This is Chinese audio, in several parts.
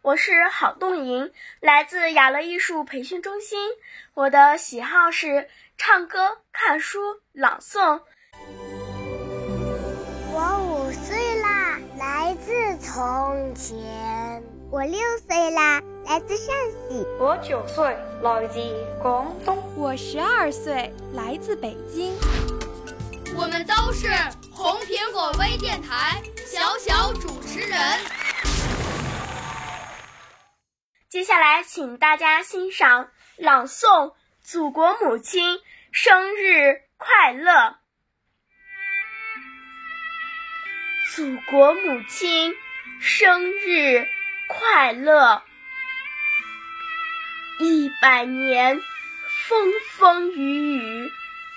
我是郝栋莹，来自雅乐艺术培训中心。我的喜好是唱歌、看书、朗诵。我五岁啦，来自从前。我六岁啦。来自陕西，我九岁，来自广东，我十二岁，来自北京。我们都是红苹果微电台小小主持人。接下来，请大家欣赏朗诵《祖国母亲生日快乐》。祖国母亲生日快乐！一百年风风雨雨，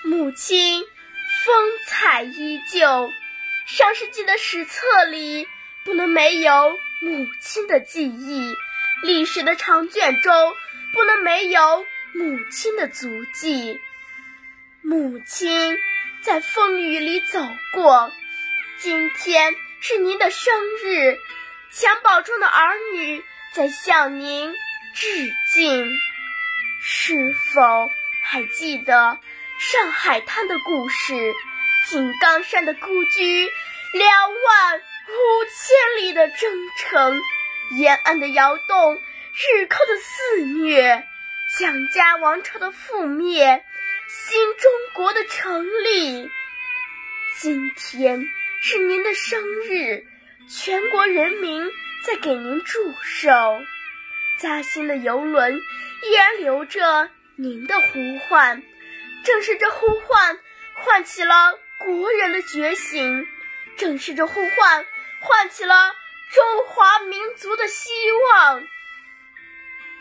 母亲风采依旧。上世纪的史册里不能没有母亲的记忆，历史的长卷中不能没有母亲的足迹。母亲在风雨里走过，今天是您的生日，襁褓中的儿女在向您。致敬，是否还记得上海滩的故事？井冈山的故居，两万五千里的征程，延安的窑洞，日寇的肆虐，蒋家王朝的覆灭，新中国的成立。今天是您的生日，全国人民在给您祝寿。嘉兴的游轮依然留着您的呼唤，正是这呼唤唤起了国人的觉醒，正是这呼唤唤起了中华民族的希望。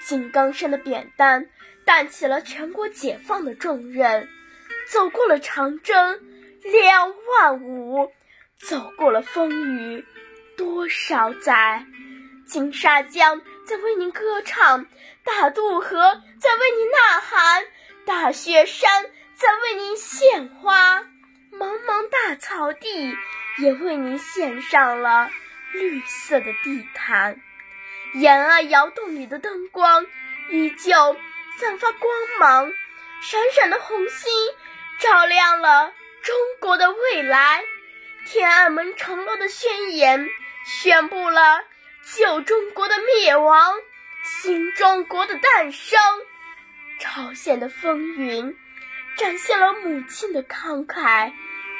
井冈山的扁担担起了全国解放的重任，走过了长征两万五，走过了风雨多少载。金沙江在为您歌唱，大渡河在为您呐喊，大雪山在为您献花，茫茫大草地也为您献上了绿色的地毯。延安窑洞里的灯光依旧散发光芒，闪闪的红星照亮了中国的未来。天安门城楼的宣言宣布了。旧中国的灭亡，新中国的诞生。朝鲜的风云展现了母亲的慷慨，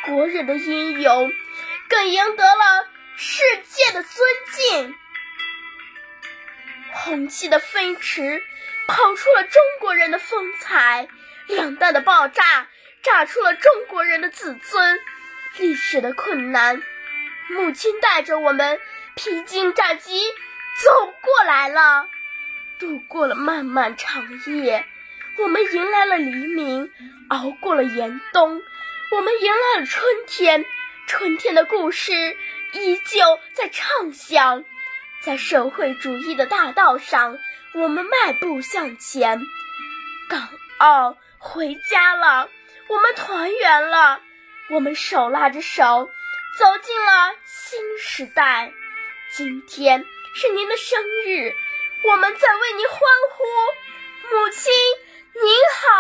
国人的英勇，更赢得了世界的尊敬。红旗的飞驰跑出了中国人的风采，两弹的爆炸炸出了中国人的自尊。历史的困难，母亲带着我们。披荆斩棘走过来了，度过了漫漫长夜，我们迎来了黎明，熬过了严冬，我们迎来了春天。春天的故事依旧在唱响，在社会主义的大道上，我们迈步向前。港澳回家了，我们团圆了，我们手拉着手走进了新时代。今天是您的生日，我们在为您欢呼。母亲您好！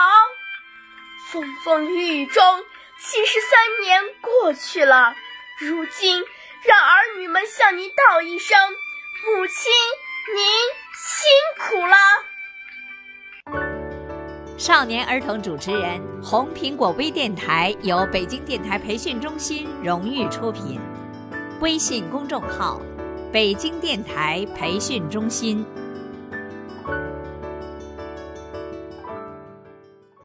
风风雨雨中，七十三年过去了，如今让儿女们向您道一声：母亲您辛苦了。少年儿童主持人，红苹果微电台由北京电台培训中心荣誉出品，微信公众号：北京电台培训中心。